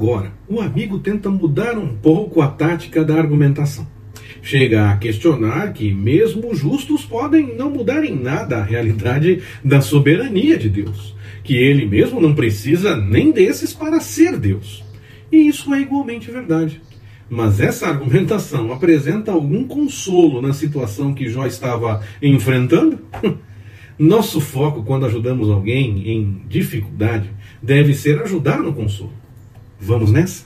Agora, o amigo tenta mudar um pouco a tática da argumentação. Chega a questionar que mesmo justos podem não mudar em nada a realidade da soberania de Deus, que ele mesmo não precisa nem desses para ser Deus. E isso é igualmente verdade. Mas essa argumentação apresenta algum consolo na situação que Jó estava enfrentando? Nosso foco quando ajudamos alguém em dificuldade deve ser ajudar no consolo. Vamos nessa?